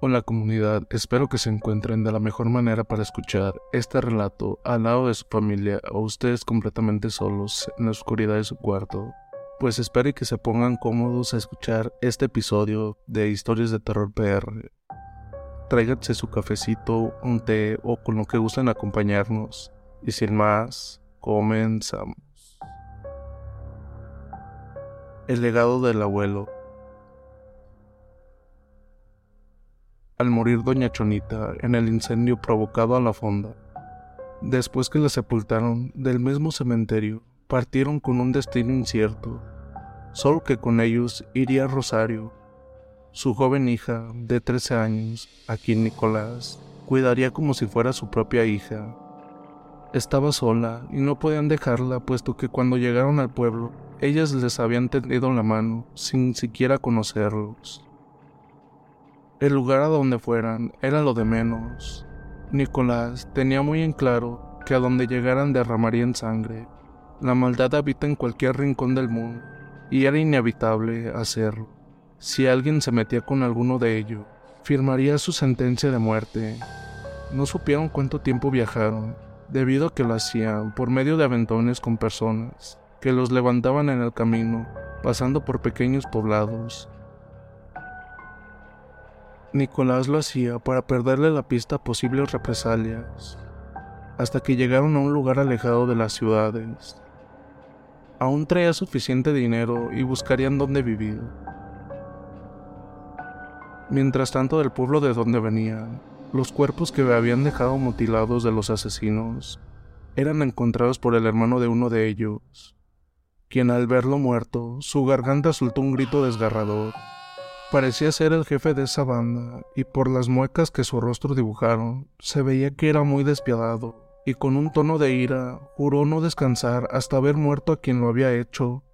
Hola comunidad, espero que se encuentren de la mejor manera para escuchar este relato al lado de su familia o ustedes completamente solos en la oscuridad de su cuarto. Pues espero que se pongan cómodos a escuchar este episodio de Historias de Terror PR. Tráiganse su cafecito, un té o con lo que gusten acompañarnos. Y sin más, comenzamos. El legado del abuelo. Al morir doña Chonita en el incendio provocado a la fonda, después que la sepultaron del mismo cementerio, partieron con un destino incierto, solo que con ellos iría Rosario, su joven hija de 13 años, a quien Nicolás cuidaría como si fuera su propia hija. Estaba sola y no podían dejarla puesto que cuando llegaron al pueblo, ellas les habían tendido la mano sin siquiera conocerlos. El lugar a donde fueran era lo de menos. Nicolás tenía muy en claro que a donde llegaran derramarían sangre. La maldad habita en cualquier rincón del mundo, y era inevitable hacerlo. Si alguien se metía con alguno de ellos, firmaría su sentencia de muerte. No supieron cuánto tiempo viajaron, debido a que lo hacían por medio de aventones con personas que los levantaban en el camino, pasando por pequeños poblados Nicolás lo hacía para perderle la pista a posibles represalias, hasta que llegaron a un lugar alejado de las ciudades. Aún traía suficiente dinero y buscarían dónde vivir. Mientras tanto, del pueblo de donde venían, los cuerpos que habían dejado mutilados de los asesinos eran encontrados por el hermano de uno de ellos, quien al verlo muerto, su garganta soltó un grito desgarrador. Parecía ser el jefe de esa banda, y por las muecas que su rostro dibujaron, se veía que era muy despiadado, y con un tono de ira juró no descansar hasta haber muerto a quien lo había hecho,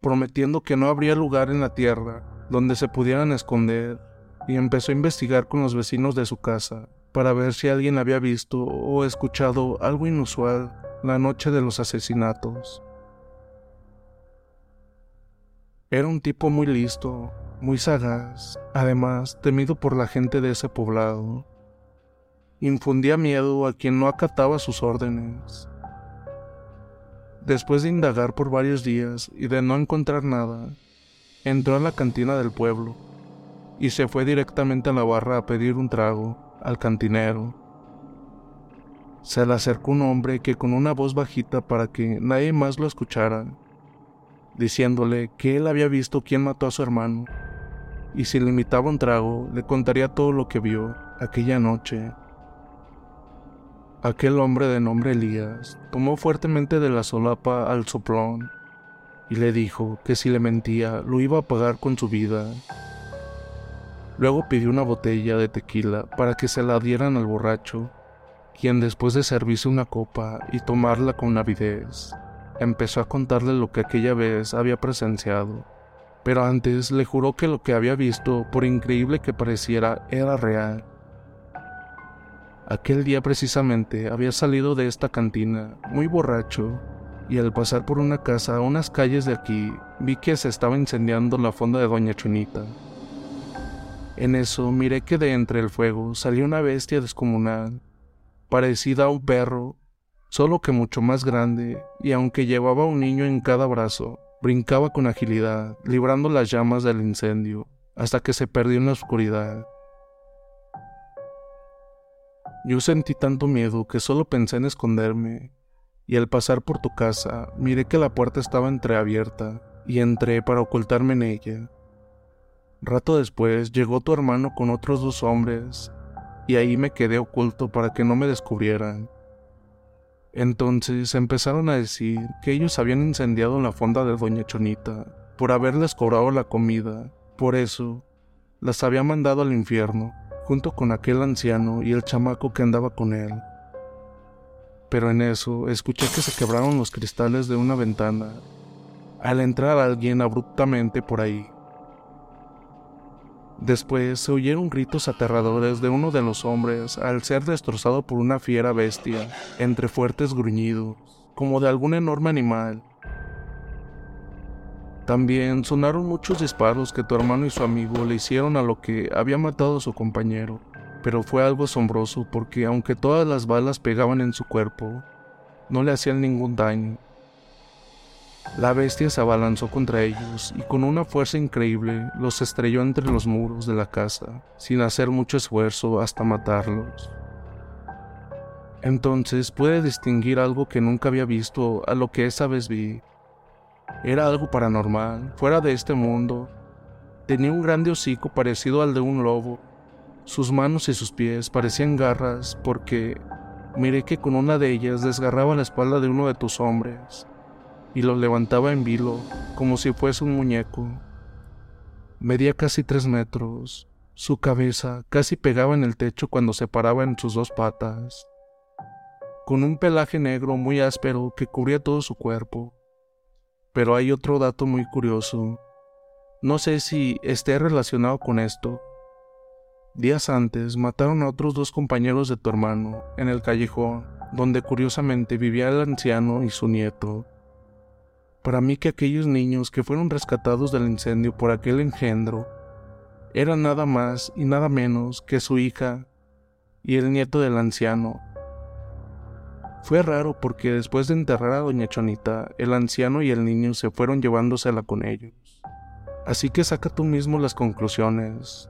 prometiendo que no habría lugar en la tierra donde se pudieran esconder, y empezó a investigar con los vecinos de su casa para ver si alguien había visto o escuchado algo inusual la noche de los asesinatos. Era un tipo muy listo, muy sagaz, además temido por la gente de ese poblado. Infundía miedo a quien no acataba sus órdenes. Después de indagar por varios días y de no encontrar nada, entró a la cantina del pueblo y se fue directamente a la barra a pedir un trago al cantinero. Se le acercó un hombre que con una voz bajita para que nadie más lo escuchara, diciéndole que él había visto quién mató a su hermano y si le invitaba un trago, le contaría todo lo que vio aquella noche. Aquel hombre de nombre Elías tomó fuertemente de la solapa al soplón y le dijo que si le mentía lo iba a pagar con su vida. Luego pidió una botella de tequila para que se la dieran al borracho, quien después de servirse una copa y tomarla con avidez, empezó a contarle lo que aquella vez había presenciado pero antes le juró que lo que había visto, por increíble que pareciera, era real. Aquel día precisamente había salido de esta cantina, muy borracho, y al pasar por una casa a unas calles de aquí, vi que se estaba incendiando la fonda de Doña Chunita. En eso miré que de entre el fuego salía una bestia descomunal, parecida a un perro, solo que mucho más grande, y aunque llevaba un niño en cada brazo, Brincaba con agilidad, librando las llamas del incendio, hasta que se perdió en la oscuridad. Yo sentí tanto miedo que solo pensé en esconderme, y al pasar por tu casa miré que la puerta estaba entreabierta y entré para ocultarme en ella. Rato después llegó tu hermano con otros dos hombres y ahí me quedé oculto para que no me descubrieran. Entonces empezaron a decir que ellos habían incendiado la fonda de Doña Chonita por haberles cobrado la comida. Por eso, las había mandado al infierno, junto con aquel anciano y el chamaco que andaba con él. Pero en eso escuché que se quebraron los cristales de una ventana al entrar alguien abruptamente por ahí. Después se oyeron gritos aterradores de uno de los hombres al ser destrozado por una fiera bestia, entre fuertes gruñidos, como de algún enorme animal. También sonaron muchos disparos que tu hermano y su amigo le hicieron a lo que había matado a su compañero, pero fue algo asombroso porque aunque todas las balas pegaban en su cuerpo, no le hacían ningún daño. La bestia se abalanzó contra ellos y con una fuerza increíble los estrelló entre los muros de la casa, sin hacer mucho esfuerzo hasta matarlos. Entonces pude distinguir algo que nunca había visto a lo que esa vez vi. Era algo paranormal, fuera de este mundo. Tenía un grande hocico parecido al de un lobo. Sus manos y sus pies parecían garras porque miré que con una de ellas desgarraba la espalda de uno de tus hombres y lo levantaba en vilo como si fuese un muñeco. Medía casi tres metros. Su cabeza casi pegaba en el techo cuando se paraba en sus dos patas, con un pelaje negro muy áspero que cubría todo su cuerpo. Pero hay otro dato muy curioso. No sé si esté relacionado con esto. Días antes mataron a otros dos compañeros de tu hermano en el callejón, donde curiosamente vivía el anciano y su nieto. Para mí que aquellos niños que fueron rescatados del incendio por aquel engendro eran nada más y nada menos que su hija y el nieto del anciano. Fue raro porque después de enterrar a doña Chonita, el anciano y el niño se fueron llevándosela con ellos. Así que saca tú mismo las conclusiones.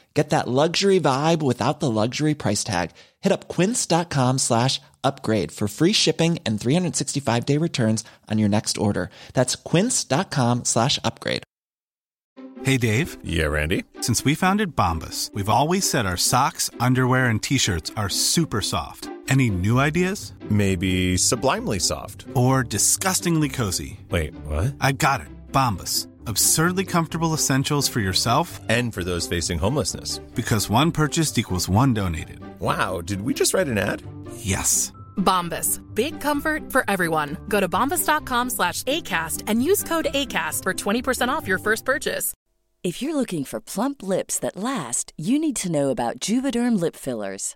Get that luxury vibe without the luxury price tag. Hit up quince.com slash upgrade for free shipping and 365 day returns on your next order. That's quince.com slash upgrade. Hey Dave. Yeah, Randy. Since we founded Bombus, we've always said our socks, underwear, and t-shirts are super soft. Any new ideas? Maybe sublimely soft. Or disgustingly cozy. Wait, what? I got it. Bombus. Absurdly comfortable essentials for yourself And for those facing homelessness. because one purchased equals one donated. Wow, did we just write an ad? Yes. Bombas. Big comfort for everyone. Go to bombas.com slash ACAST and use code ACAST for 20% off your first purchase. If you're looking for plump lips that last, you need to know about Juvederm lip fillers.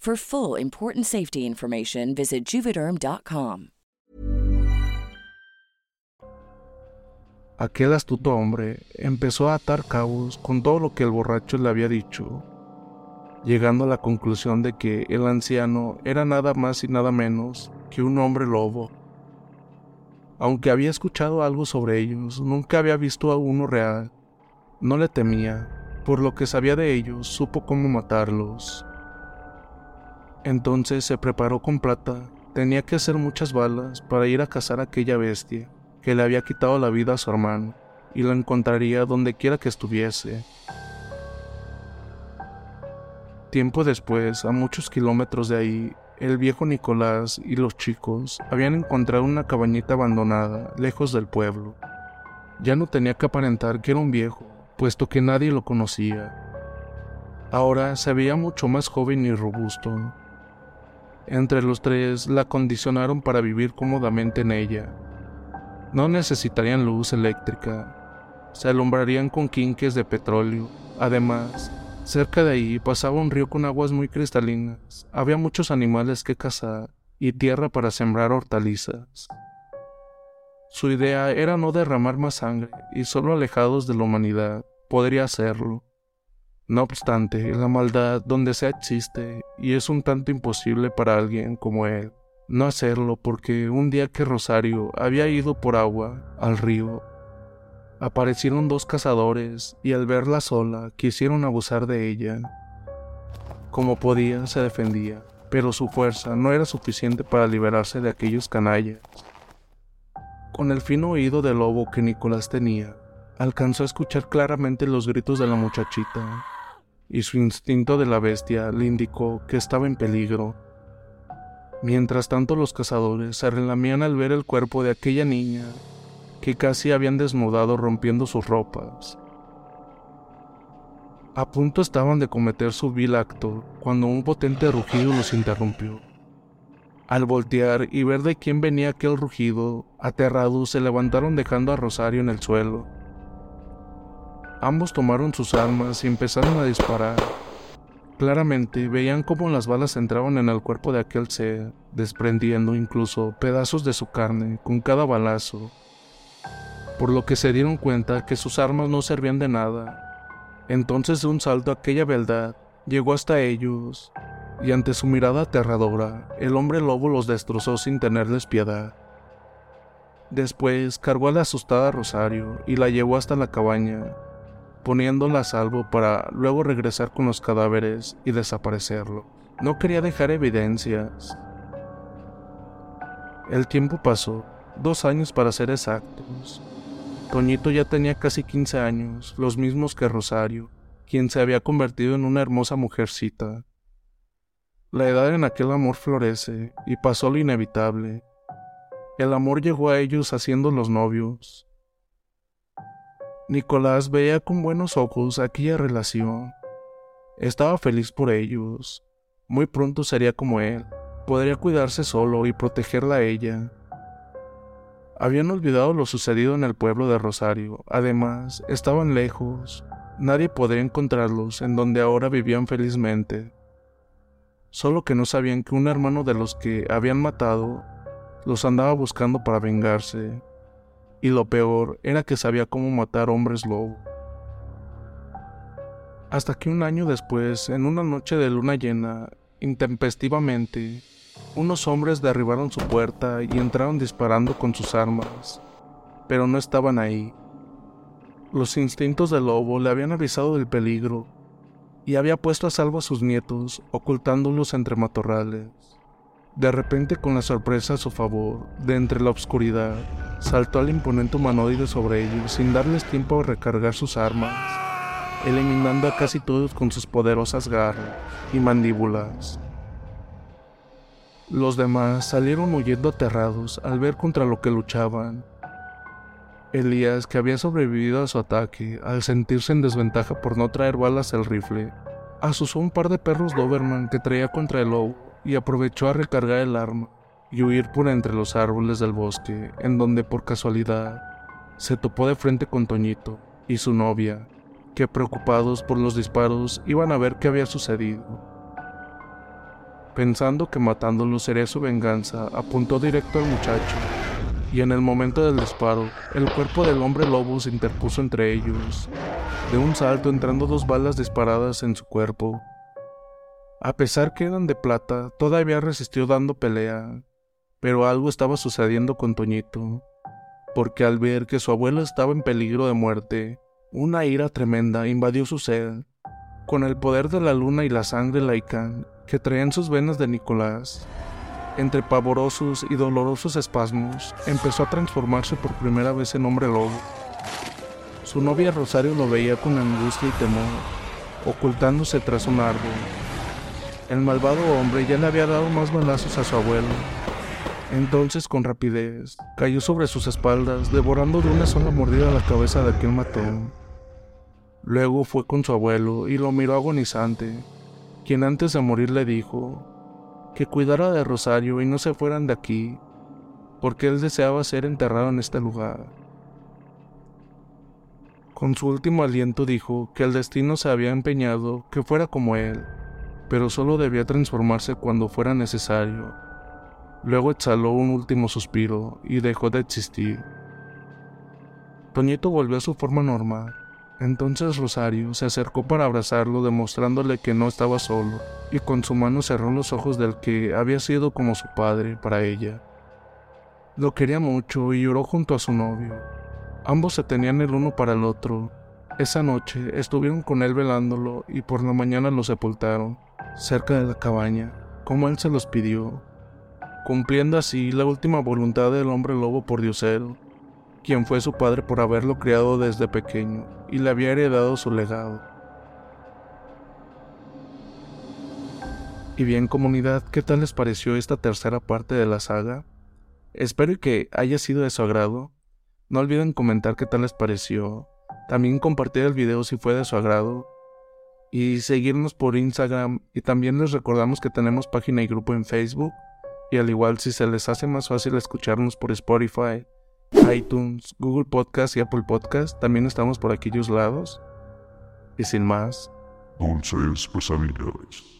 For full important safety information, visit juvederm.com. Aquel astuto hombre empezó a atar cabos con todo lo que el borracho le había dicho, llegando a la conclusión de que el anciano era nada más y nada menos que un hombre lobo. Aunque había escuchado algo sobre ellos, nunca había visto a uno real. No le temía, por lo que sabía de ellos, supo cómo matarlos. Entonces se preparó con plata, tenía que hacer muchas balas para ir a cazar a aquella bestia que le había quitado la vida a su hermano, y la encontraría donde quiera que estuviese. Tiempo después, a muchos kilómetros de ahí, el viejo Nicolás y los chicos habían encontrado una cabañita abandonada, lejos del pueblo. Ya no tenía que aparentar que era un viejo, puesto que nadie lo conocía. Ahora se veía mucho más joven y robusto. Entre los tres la condicionaron para vivir cómodamente en ella. No necesitarían luz eléctrica, se alumbrarían con quinques de petróleo. Además, cerca de ahí pasaba un río con aguas muy cristalinas, había muchos animales que cazar y tierra para sembrar hortalizas. Su idea era no derramar más sangre y solo alejados de la humanidad podría hacerlo. No obstante, la maldad donde sea existe y es un tanto imposible para alguien como él no hacerlo porque un día que Rosario había ido por agua al río, aparecieron dos cazadores y al verla sola quisieron abusar de ella. Como podía, se defendía, pero su fuerza no era suficiente para liberarse de aquellos canallas. Con el fino oído de lobo que Nicolás tenía, alcanzó a escuchar claramente los gritos de la muchachita, y su instinto de la bestia le indicó que estaba en peligro Mientras tanto los cazadores se relamían al ver el cuerpo de aquella niña que casi habían desnudado rompiendo sus ropas. A punto estaban de cometer su vil acto cuando un potente rugido los interrumpió. Al voltear y ver de quién venía aquel rugido, aterrados se levantaron dejando a Rosario en el suelo. Ambos tomaron sus armas y empezaron a disparar, Claramente veían cómo las balas entraban en el cuerpo de aquel ser, desprendiendo incluso pedazos de su carne con cada balazo, por lo que se dieron cuenta que sus armas no servían de nada. Entonces de un salto aquella beldad llegó hasta ellos, y ante su mirada aterradora, el hombre lobo los destrozó sin tenerles piedad. Después cargó a la asustada Rosario y la llevó hasta la cabaña, poniéndola a salvo para luego regresar con los cadáveres y desaparecerlo. No quería dejar evidencias. El tiempo pasó, dos años para ser exactos. Toñito ya tenía casi 15 años, los mismos que Rosario, quien se había convertido en una hermosa mujercita. La edad en aquel amor florece y pasó lo inevitable. El amor llegó a ellos haciendo los novios, Nicolás veía con buenos ojos aquella relación. Estaba feliz por ellos. Muy pronto sería como él. Podría cuidarse solo y protegerla a ella. Habían olvidado lo sucedido en el pueblo de Rosario. Además, estaban lejos. Nadie podría encontrarlos en donde ahora vivían felizmente. Solo que no sabían que un hermano de los que habían matado los andaba buscando para vengarse y lo peor era que sabía cómo matar hombres lobo. Hasta que un año después, en una noche de luna llena, intempestivamente, unos hombres derribaron su puerta y entraron disparando con sus armas, pero no estaban ahí. Los instintos del lobo le habían avisado del peligro y había puesto a salvo a sus nietos, ocultándolos entre matorrales. De repente, con la sorpresa a su favor, de entre la oscuridad, saltó al imponente humanoide sobre ellos sin darles tiempo a recargar sus armas, eliminando a casi todos con sus poderosas garras y mandíbulas. Los demás salieron huyendo aterrados al ver contra lo que luchaban. Elías, que había sobrevivido a su ataque, al sentirse en desventaja por no traer balas al rifle, asusó un par de perros Doberman que traía contra el lobo y aprovechó a recargar el arma y huir por entre los árboles del bosque, en donde por casualidad se topó de frente con Toñito y su novia, que preocupados por los disparos iban a ver qué había sucedido. Pensando que matándolo sería su venganza, apuntó directo al muchacho, y en el momento del disparo, el cuerpo del hombre lobo se interpuso entre ellos, de un salto entrando dos balas disparadas en su cuerpo. A pesar que eran de plata, todavía resistió dando pelea, pero algo estaba sucediendo con Toñito, porque al ver que su abuelo estaba en peligro de muerte, una ira tremenda invadió su ser. Con el poder de la luna y la sangre laica que traía en sus venas de Nicolás, entre pavorosos y dolorosos espasmos, empezó a transformarse por primera vez en hombre lobo. Su novia Rosario lo veía con angustia y temor, ocultándose tras un árbol. El malvado hombre ya le había dado más balazos a su abuelo. Entonces, con rapidez, cayó sobre sus espaldas, devorando de una sola mordida la cabeza de aquel matón. Luego fue con su abuelo y lo miró agonizante, quien antes de morir le dijo que cuidara de Rosario y no se fueran de aquí, porque él deseaba ser enterrado en este lugar. Con su último aliento dijo que el destino se había empeñado que fuera como él, pero solo debía transformarse cuando fuera necesario. Luego exhaló un último suspiro y dejó de existir. Toñito volvió a su forma normal. Entonces Rosario se acercó para abrazarlo demostrándole que no estaba solo, y con su mano cerró los ojos del que había sido como su padre para ella. Lo quería mucho y lloró junto a su novio. Ambos se tenían el uno para el otro. Esa noche estuvieron con él velándolo y por la mañana lo sepultaron, cerca de la cabaña, como él se los pidió, cumpliendo así la última voluntad del hombre lobo por Diosero quien fue su padre por haberlo criado desde pequeño y le había heredado su legado. Y bien comunidad, ¿qué tal les pareció esta tercera parte de la saga? Espero que haya sido de su agrado. No olviden comentar qué tal les pareció. También compartir el video si fue de su agrado. Y seguirnos por Instagram. Y también les recordamos que tenemos página y grupo en Facebook. Y al igual si se les hace más fácil escucharnos por Spotify, iTunes, Google Podcast y Apple Podcast. También estamos por aquellos lados. Y sin más. Dulces pesadillas.